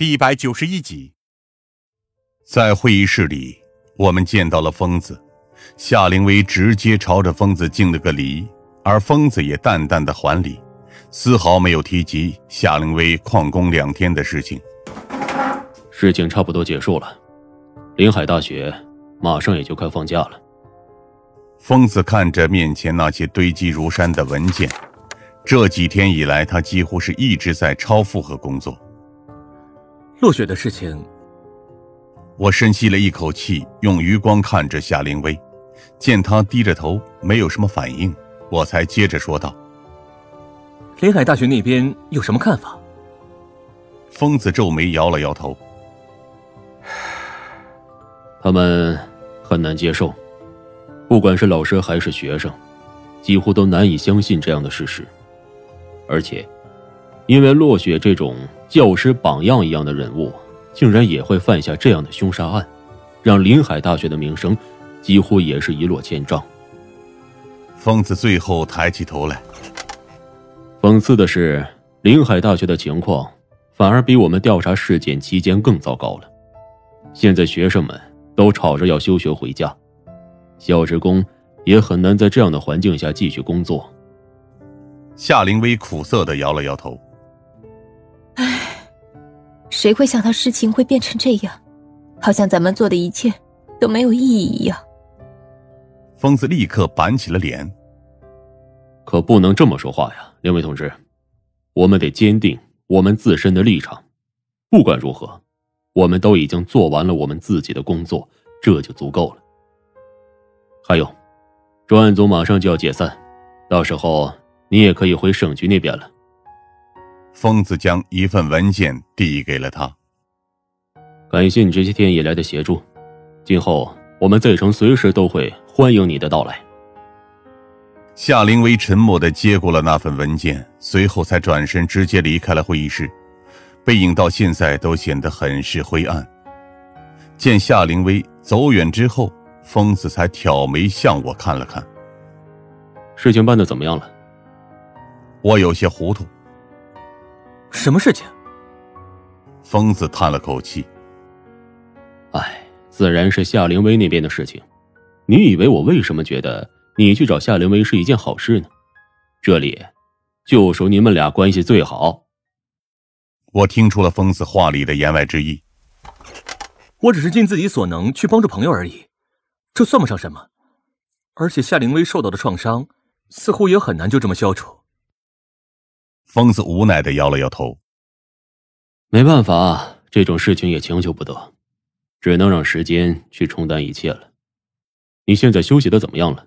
第一百九十一集，在会议室里，我们见到了疯子夏灵薇，直接朝着疯子敬了个礼，而疯子也淡淡的还礼，丝毫没有提及夏灵薇旷工两天的事情。事情差不多结束了，临海大学马上也就快放假了。疯子看着面前那些堆积如山的文件，这几天以来，他几乎是一直在超负荷工作。落雪的事情，我深吸了一口气，用余光看着夏灵薇，见她低着头，没有什么反应，我才接着说道：“临海大学那边有什么看法？”疯子皱眉，摇了摇头：“他们很难接受，不管是老师还是学生，几乎都难以相信这样的事实，而且，因为落雪这种……”教师榜样一样的人物，竟然也会犯下这样的凶杀案，让临海大学的名声几乎也是一落千丈。疯子最后抬起头来。讽刺的是，临海大学的情况反而比我们调查事件期间更糟糕了。现在学生们都吵着要休学回家，小职工也很难在这样的环境下继续工作。夏灵薇苦涩的摇了摇头。谁会想到事情会变成这样？好像咱们做的一切都没有意义一样。疯子立刻板起了脸。可不能这么说话呀，两位同志，我们得坚定我们自身的立场。不管如何，我们都已经做完了我们自己的工作，这就足够了。还有，专案组马上就要解散，到时候你也可以回省局那边了。疯子将一份文件递给了他。感谢你这些天以来的协助，今后我们 Z 城随时都会欢迎你的到来。夏灵薇沉默的接过了那份文件，随后才转身直接离开了会议室，背影到现在都显得很是灰暗。见夏灵薇走远之后，疯子才挑眉向我看了看。事情办的怎么样了？我有些糊涂。什么事情？疯子叹了口气。哎，自然是夏灵薇那边的事情。你以为我为什么觉得你去找夏灵薇是一件好事呢？这里就属你们俩关系最好。我听出了疯子话里的言外之意。我只是尽自己所能去帮助朋友而已，这算不上什么。而且夏灵薇受到的创伤，似乎也很难就这么消除。疯子无奈的摇了摇头，没办法，这种事情也强求不得，只能让时间去冲淡一切了。你现在休息的怎么样了？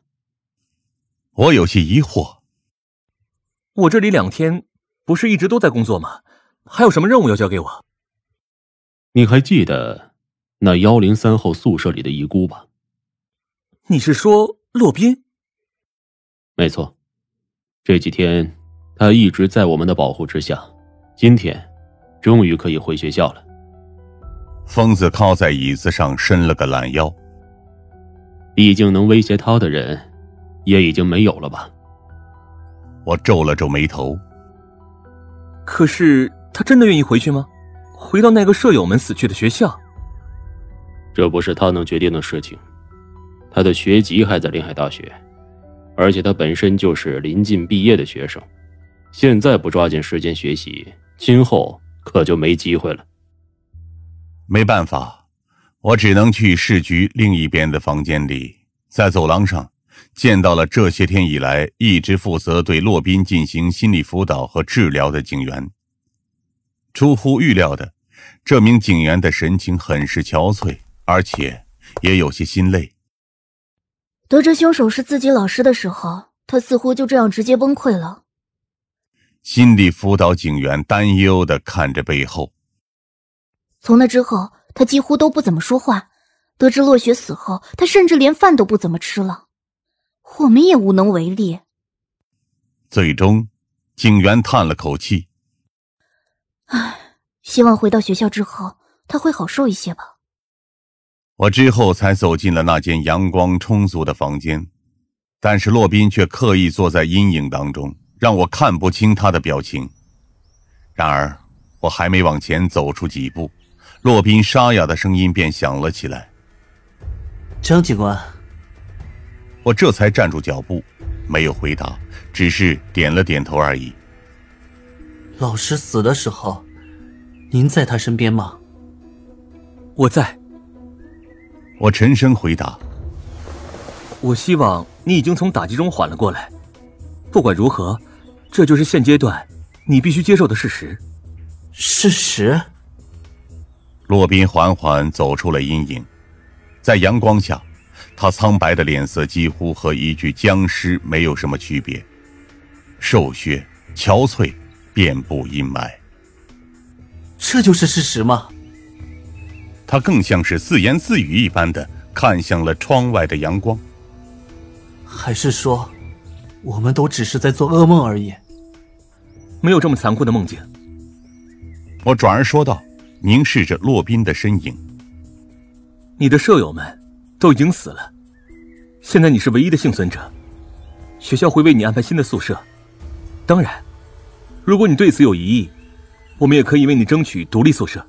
我有些疑惑。我这里两天不是一直都在工作吗？还有什么任务要交给我？你还记得那幺零三号宿舍里的遗孤吧？你是说洛宾？没错，这几天。他一直在我们的保护之下，今天终于可以回学校了。疯子靠在椅子上，伸了个懒腰。毕竟能威胁他的人，也已经没有了吧？我皱了皱眉头。可是他真的愿意回去吗？回到那个舍友们死去的学校？这不是他能决定的事情。他的学籍还在临海大学，而且他本身就是临近毕业的学生。现在不抓紧时间学习，今后可就没机会了。没办法，我只能去市局另一边的房间里，在走廊上见到了这些天以来一直负责对洛宾进行心理辅导和治疗的警员。出乎预料的，这名警员的神情很是憔悴，而且也有些心累。得知凶手是自己老师的时候，他似乎就这样直接崩溃了。心理辅导警员担忧的看着背后。从那之后，他几乎都不怎么说话。得知洛雪死后，他甚至连饭都不怎么吃了。我们也无能为力。最终，警员叹了口气：“唉，希望回到学校之后，他会好受一些吧。”我之后才走进了那间阳光充足的房间，但是洛宾却刻意坐在阴影当中。让我看不清他的表情。然而，我还没往前走出几步，洛宾沙哑的声音便响了起来：“张警官。”我这才站住脚步，没有回答，只是点了点头而已。老师死的时候，您在他身边吗？我在。我沉声回答。我希望你已经从打击中缓了过来。不管如何，这就是现阶段你必须接受的事实。事实。洛宾缓缓走出了阴影，在阳光下，他苍白的脸色几乎和一具僵尸没有什么区别，瘦削、憔悴，遍布阴霾。这就是事实吗？他更像是自言自语一般的看向了窗外的阳光。还是说，我们都只是在做噩梦而已？没有这么残酷的梦境。我转而说道，凝视着洛宾的身影。你的舍友们都已经死了，现在你是唯一的幸存者。学校会为你安排新的宿舍。当然，如果你对此有疑义，我们也可以为你争取独立宿舍。